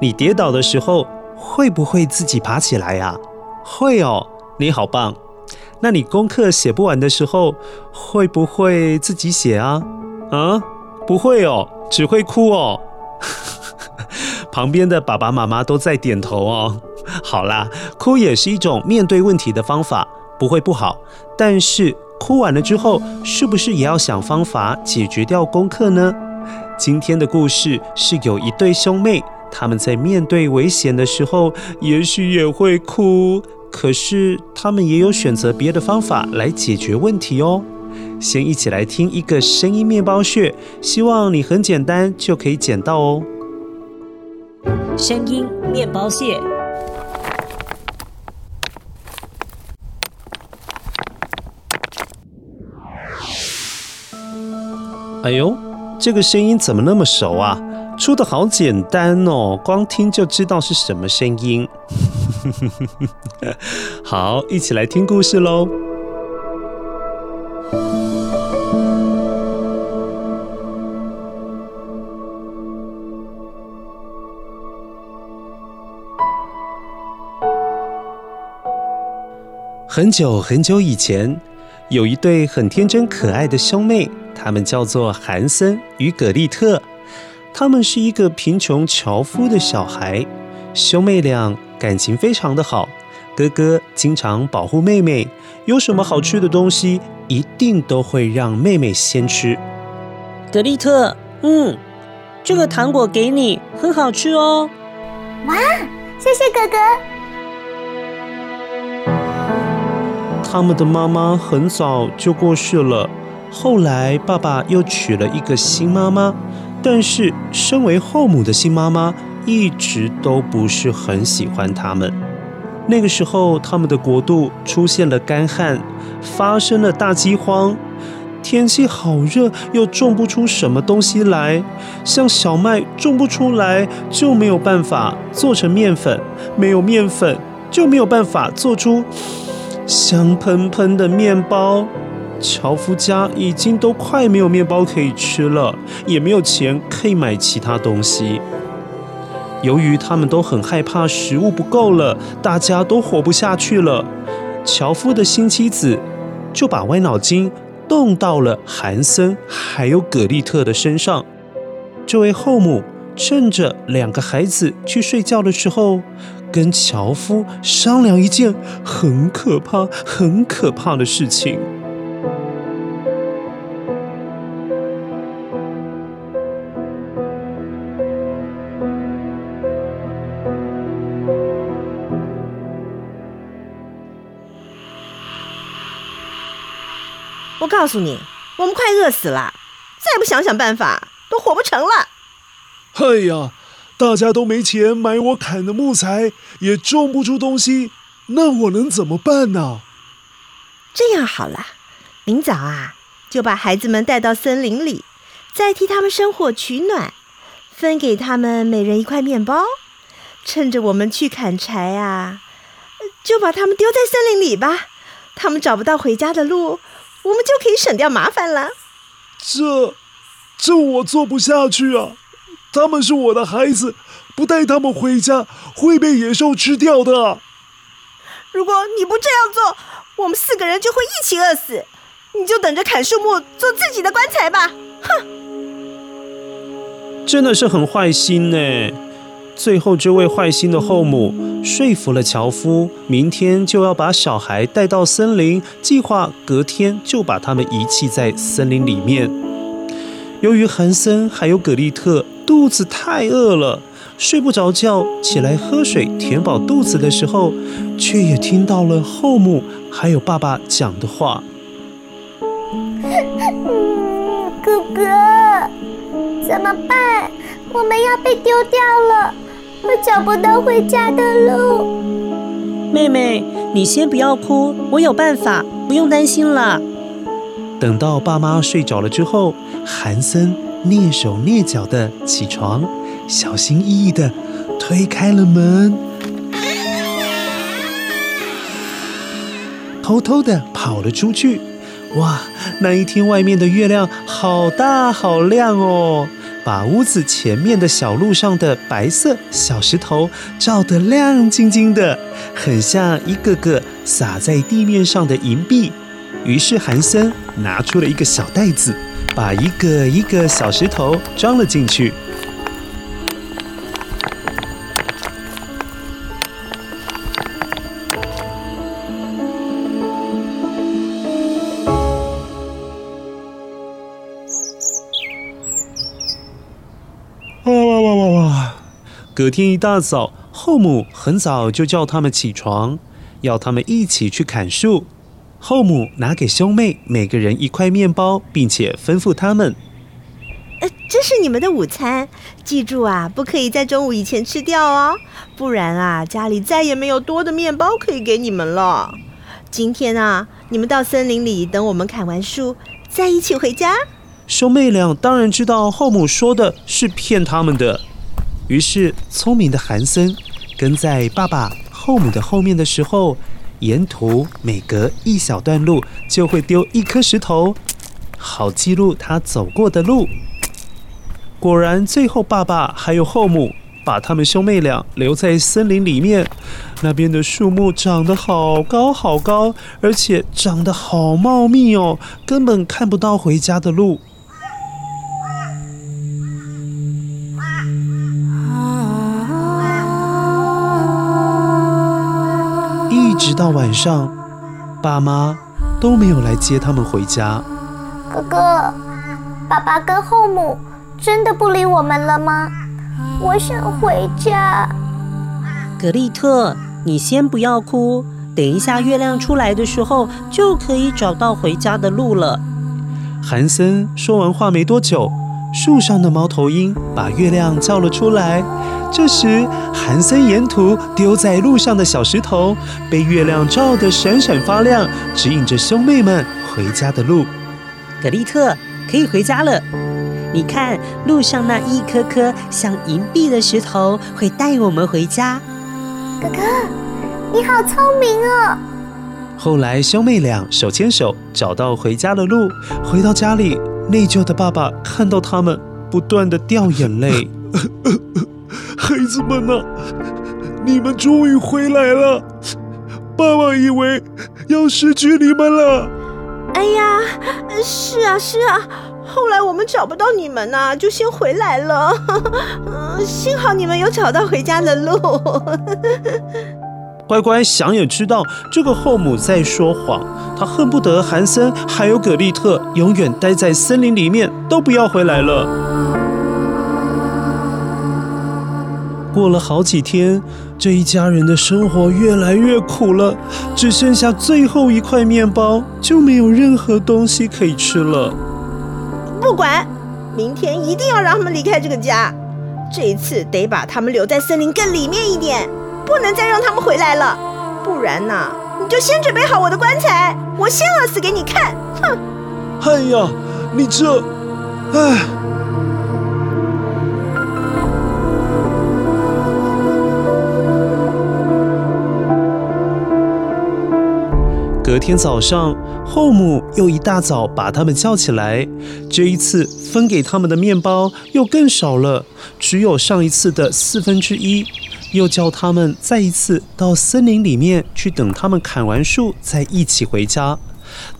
你跌倒的时候会不会自己爬起来呀？会哦，你好棒。那你功课写不完的时候会不会自己写啊？啊，不会哦，只会哭哦。旁边的爸爸妈妈都在点头哦。好啦，哭也是一种面对问题的方法，不会不好。但是哭完了之后，是不是也要想方法解决掉功课呢？今天的故事是有一对兄妹，他们在面对危险的时候，也许也会哭，可是他们也有选择别的方法来解决问题哦。先一起来听一个声音面包屑，希望你很简单就可以捡到哦。声音面包屑，哎呦。这个声音怎么那么熟啊？说的好简单哦，光听就知道是什么声音。好，一起来听故事喽。很久很久以前，有一对很天真可爱的兄妹。他们叫做韩森与葛丽特，他们是一个贫穷樵夫的小孩，兄妹俩感情非常的好。哥哥经常保护妹妹，有什么好吃的东西，一定都会让妹妹先吃。德丽特，嗯，这个糖果给你，很好吃哦。哇，谢谢哥哥。他们的妈妈很早就过世了。后来，爸爸又娶了一个新妈妈，但是身为后母的新妈妈一直都不是很喜欢他们。那个时候，他们的国度出现了干旱，发生了大饥荒，天气好热，又种不出什么东西来。像小麦种不出来，就没有办法做成面粉；没有面粉，就没有办法做出香喷喷的面包。樵夫家已经都快没有面包可以吃了，也没有钱可以买其他东西。由于他们都很害怕食物不够了，大家都活不下去了。樵夫的新妻子就把歪脑筋动到了韩森还有葛丽特的身上。这位后母趁着两个孩子去睡觉的时候，跟樵夫商量一件很可怕、很可怕的事情。告诉你，我们快饿死了，再不想想办法，都活不成了。哎呀，大家都没钱买我砍的木材，也种不出东西，那我能怎么办呢？这样好了，明早啊，就把孩子们带到森林里，再替他们生火取暖。分给他们每人一块面包。趁着我们去砍柴啊，就把他们丢在森林里吧。他们找不到回家的路，我们就可以省掉麻烦了。这，这我做不下去啊！他们是我的孩子，不带他们回家会被野兽吃掉的。如果你不这样做，我们四个人就会一起饿死。你就等着砍树木做自己的棺材吧！哼，真的是很坏心呢。最后，这位坏心的后母说服了樵夫，明天就要把小孩带到森林，计划隔天就把他们遗弃在森林里面。由于韩森还有葛丽特肚子太饿了，睡不着觉，起来喝水填饱肚子的时候，却也听到了后母还有爸爸讲的话。哥哥，怎么办？我们要被丢掉了，我找不到回家的路。妹妹，你先不要哭，我有办法，不用担心了。等到爸妈睡着了之后，韩森蹑手蹑脚的起床，小心翼翼的推开了门，偷偷的跑了出去。哇，那一天外面的月亮好大好亮哦，把屋子前面的小路上的白色小石头照得亮晶晶的，很像一个个洒在地面上的银币。于是韩森拿出了一个小袋子，把一个一个小石头装了进去。隔天一大早，后母很早就叫他们起床，要他们一起去砍树。后母拿给兄妹每个人一块面包，并且吩咐他们：“呃，这是你们的午餐，记住啊，不可以在中午以前吃掉哦，不然啊，家里再也没有多的面包可以给你们了。今天啊，你们到森林里等我们砍完树，再一起回家。”兄妹俩当然知道后母说的是骗他们的。于是，聪明的韩森跟在爸爸后母的后面的时候，沿途每隔一小段路就会丢一颗石头，好记录他走过的路。果然，最后爸爸还有后母把他们兄妹俩留在森林里面。那边的树木长得好高好高，而且长得好茂密哦，根本看不到回家的路。直到晚上，爸妈都没有来接他们回家。哥哥，爸爸跟后母真的不理我们了吗？我想回家。格丽特，你先不要哭，等一下月亮出来的时候，就可以找到回家的路了。韩森说完话没多久，树上的猫头鹰把月亮叫了出来。这时，韩森沿途丢在路上的小石头被月亮照得闪闪发亮，指引着兄妹们回家的路。格丽特，可以回家了。你看，路上那一颗颗像银币的石头会带我们回家。哥哥，你好聪明哦！后来，兄妹俩手牵手找到回家的路。回到家里，内疚的爸爸看到他们，不断的掉眼泪。孩子们呐，你们终于回来了！爸爸以为要失去你们了。哎呀，是啊是啊，后来我们找不到你们呐，就先回来了。嗯，幸好你们有找到回家的路。乖乖，想也知道这个后母在说谎，她恨不得韩森还有葛丽特永远待在森林里面，都不要回来了。过了好几天，这一家人的生活越来越苦了，只剩下最后一块面包，就没有任何东西可以吃了。不管，明天一定要让他们离开这个家。这一次得把他们留在森林更里面一点，不能再让他们回来了。不然呢，你就先准备好我的棺材，我先饿死给你看。哼！哎呀，你这……哎。隔天早上，后母又一大早把他们叫起来。这一次分给他们的面包又更少了，只有上一次的四分之一。又叫他们再一次到森林里面去等他们砍完树，再一起回家。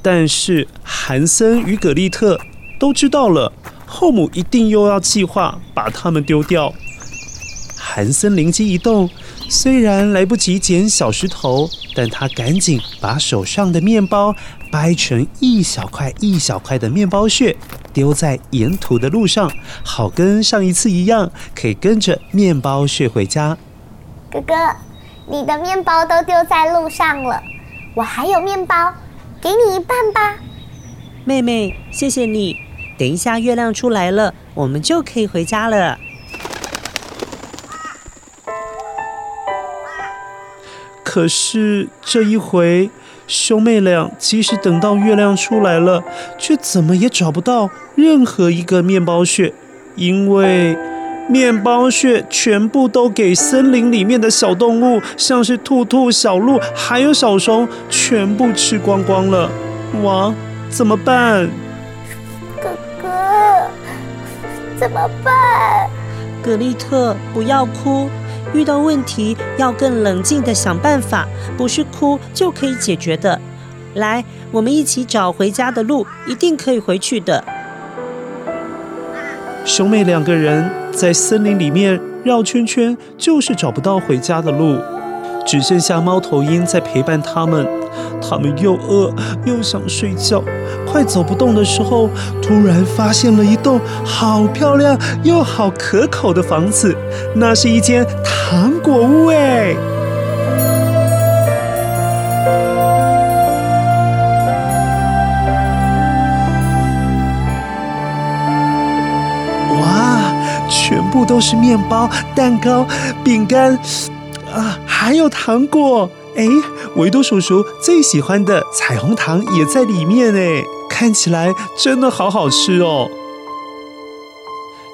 但是韩森与葛丽特都知道了，后母一定又要计划把他们丢掉。韩森灵机一动。虽然来不及捡小石头，但他赶紧把手上的面包掰成一小块一小块的面包屑，丢在沿途的路上，好跟上一次一样，可以跟着面包屑回家。哥哥，你的面包都丢在路上了，我还有面包，给你一半吧。妹妹，谢谢你。等一下月亮出来了，我们就可以回家了。可是这一回，兄妹俩即使等到月亮出来了，却怎么也找不到任何一个面包屑，因为面包屑全部都给森林里面的小动物，像是兔兔、小鹿还有小熊，全部吃光光了。哇，怎么办？哥哥，怎么办？格丽特，不要哭。遇到问题要更冷静的想办法，不是哭就可以解决的。来，我们一起找回家的路，一定可以回去的。兄妹两个人在森林里面绕圈圈，就是找不到回家的路，只剩下猫头鹰在陪伴他们。他们又饿又想睡觉，快走不动的时候，突然发现了一栋好漂亮又好可口的房子，那是一间糖果屋哎！哇，全部都是面包、蛋糕、饼干啊，还有糖果。哎，维多叔叔最喜欢的彩虹糖也在里面哎，看起来真的好好吃哦。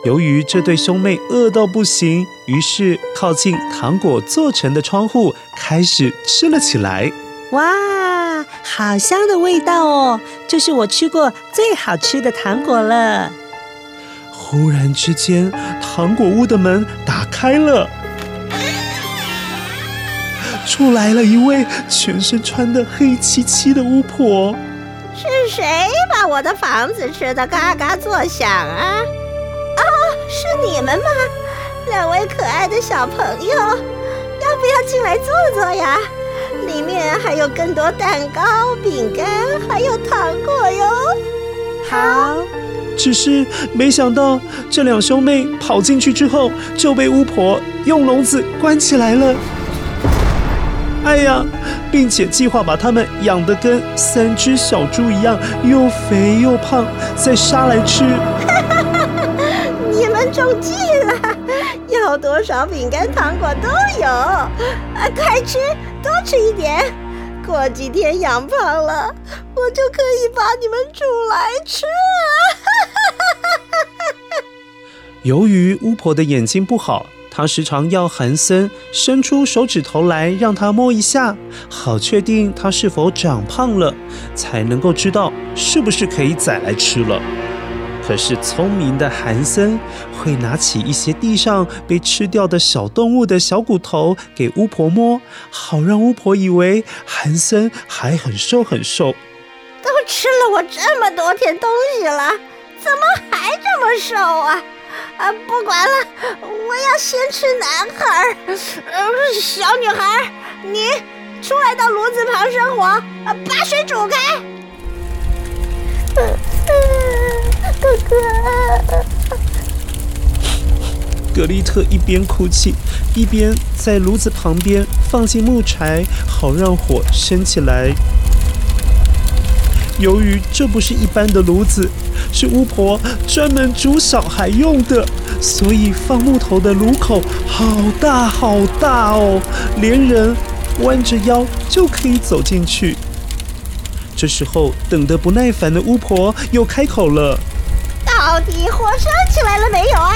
由于这对兄妹饿到不行，于是靠近糖果做成的窗户开始吃了起来。哇，好香的味道哦！这是我吃过最好吃的糖果了。忽然之间，糖果屋的门打开了。出来了一位全身穿的黑漆漆的巫婆。是谁把我的房子吃得嘎嘎作响啊？哦，是你们吗？两位可爱的小朋友，要不要进来坐坐呀？里面还有更多蛋糕、饼干，还有糖果哟。好，只是没想到这两兄妹跑进去之后，就被巫婆用笼子关起来了。哎呀，并且计划把它们养得跟三只小猪一样，又肥又胖，再杀来吃。你们中计了，要多少饼干糖果都有，啊，快吃，多吃一点。过几天养胖了，我就可以把你们煮来吃。由于巫婆的眼睛不好。他时常要韩森伸出手指头来让他摸一下，好确定他是否长胖了，才能够知道是不是可以宰来吃了。可是聪明的韩森会拿起一些地上被吃掉的小动物的小骨头给巫婆摸，好让巫婆以为韩森还很瘦很瘦。都吃了我这么多天东西了，怎么还这么瘦啊？啊，不管了，我要先吃男孩儿。呃，小女孩，你出来到炉子旁生火，把水煮开。哥哥，格丽特一边哭泣，一边在炉子旁边放进木柴，好让火升起来。由于这不是一般的炉子，是巫婆专门煮小孩用的，所以放木头的炉口好大好大哦，连人弯着腰就可以走进去。这时候，等得不耐烦的巫婆又开口了：“到底火烧起来了没有啊？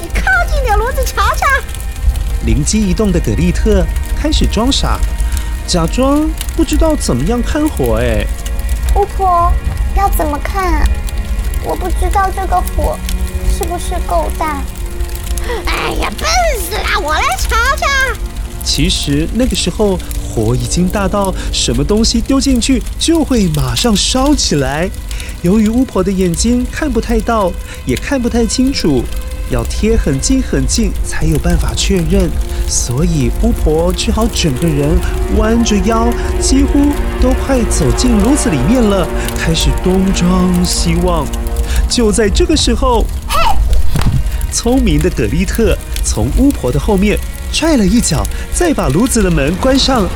你靠近点炉子瞧瞧。”灵机一动的葛丽特开始装傻。假装不知道怎么样看火。哎，巫婆要怎么看？我不知道这个火是不是够大。哎呀，笨死了！我来瞧瞧。其实那个时候火已经大到什么东西丢进去就会马上烧起来。由于巫婆的眼睛看不太到，也看不太清楚，要贴很近很近才有办法确认，所以巫婆只好整个人弯着腰，几乎都快走进炉子里面了，开始东张西望。就在这个时候。聪明的葛丽特从巫婆的后面踹了一脚，再把炉子的门关上。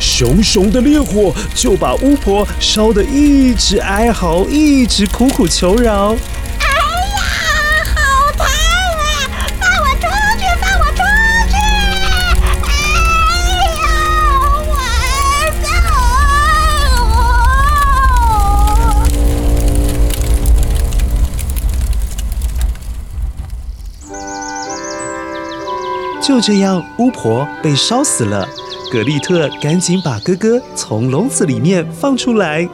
熊熊的烈火就把巫婆烧得一直哀嚎，一直苦苦求饶。就这样，巫婆被烧死了。格丽特赶紧把哥哥从笼子里面放出来。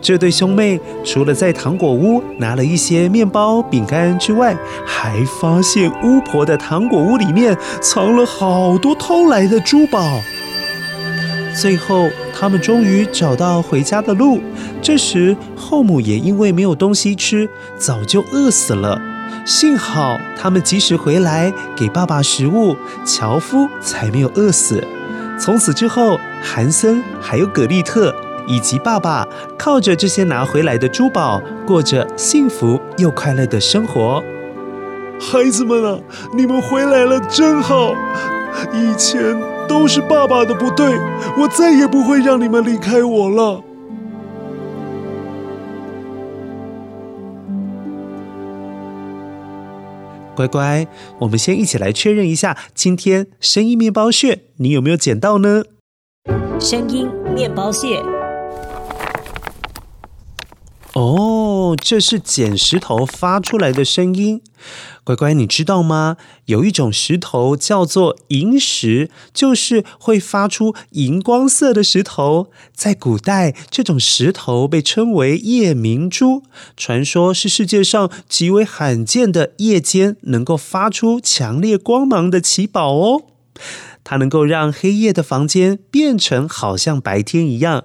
这对兄妹除了在糖果屋拿了一些面包、饼干之外，还发现巫婆的糖果屋里面藏了好多偷来的珠宝。最后，他们终于找到回家的路。这时，后母也因为没有东西吃，早就饿死了。幸好他们及时回来给爸爸食物，樵夫才没有饿死。从此之后，韩森还有葛丽特以及爸爸靠着这些拿回来的珠宝，过着幸福又快乐的生活。孩子们啊，你们回来了真好！以前都是爸爸的不对，我再也不会让你们离开我了。乖乖，我们先一起来确认一下，今天声音面包屑你有没有捡到呢？声音面包屑。这是捡石头发出来的声音。乖乖，你知道吗？有一种石头叫做银石，就是会发出荧光色的石头。在古代，这种石头被称为夜明珠，传说是世界上极为罕见的夜间能够发出强烈光芒的奇宝哦。它能够让黑夜的房间变成好像白天一样。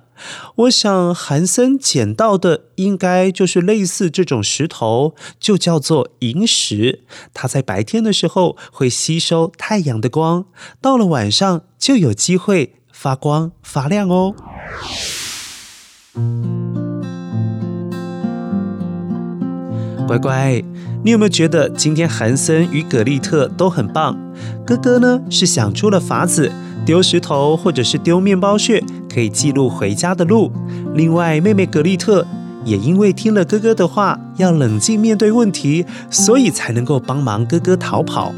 我想韩森捡到的应该就是类似这种石头，就叫做萤石。它在白天的时候会吸收太阳的光，到了晚上就有机会发光发亮哦。乖乖，你有没有觉得今天韩森与葛丽特都很棒？哥哥呢是想出了法子，丢石头或者是丢面包屑，可以记录回家的路。另外，妹妹葛丽特也因为听了哥哥的话，要冷静面对问题，所以才能够帮忙哥哥逃跑。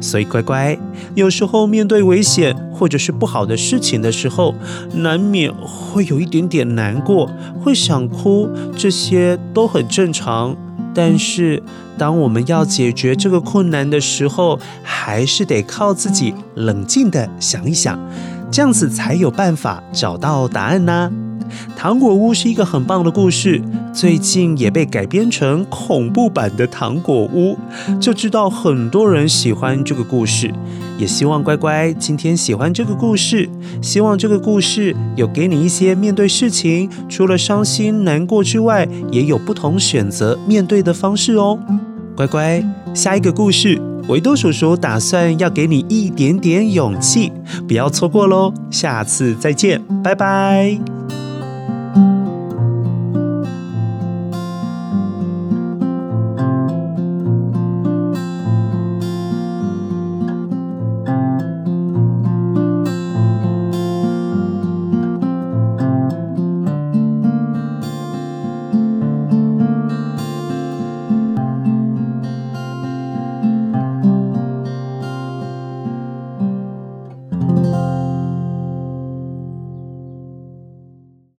所以乖乖，有时候面对危险或者是不好的事情的时候，难免会有一点点难过，会想哭，这些都很正常。但是，当我们要解决这个困难的时候，还是得靠自己冷静的想一想，这样子才有办法找到答案呢。糖果屋是一个很棒的故事，最近也被改编成恐怖版的糖果屋，就知道很多人喜欢这个故事。也希望乖乖今天喜欢这个故事，希望这个故事有给你一些面对事情，除了伤心难过之外，也有不同选择面对的方式哦。乖乖，下一个故事，维多叔叔打算要给你一点点勇气，不要错过喽。下次再见，拜拜。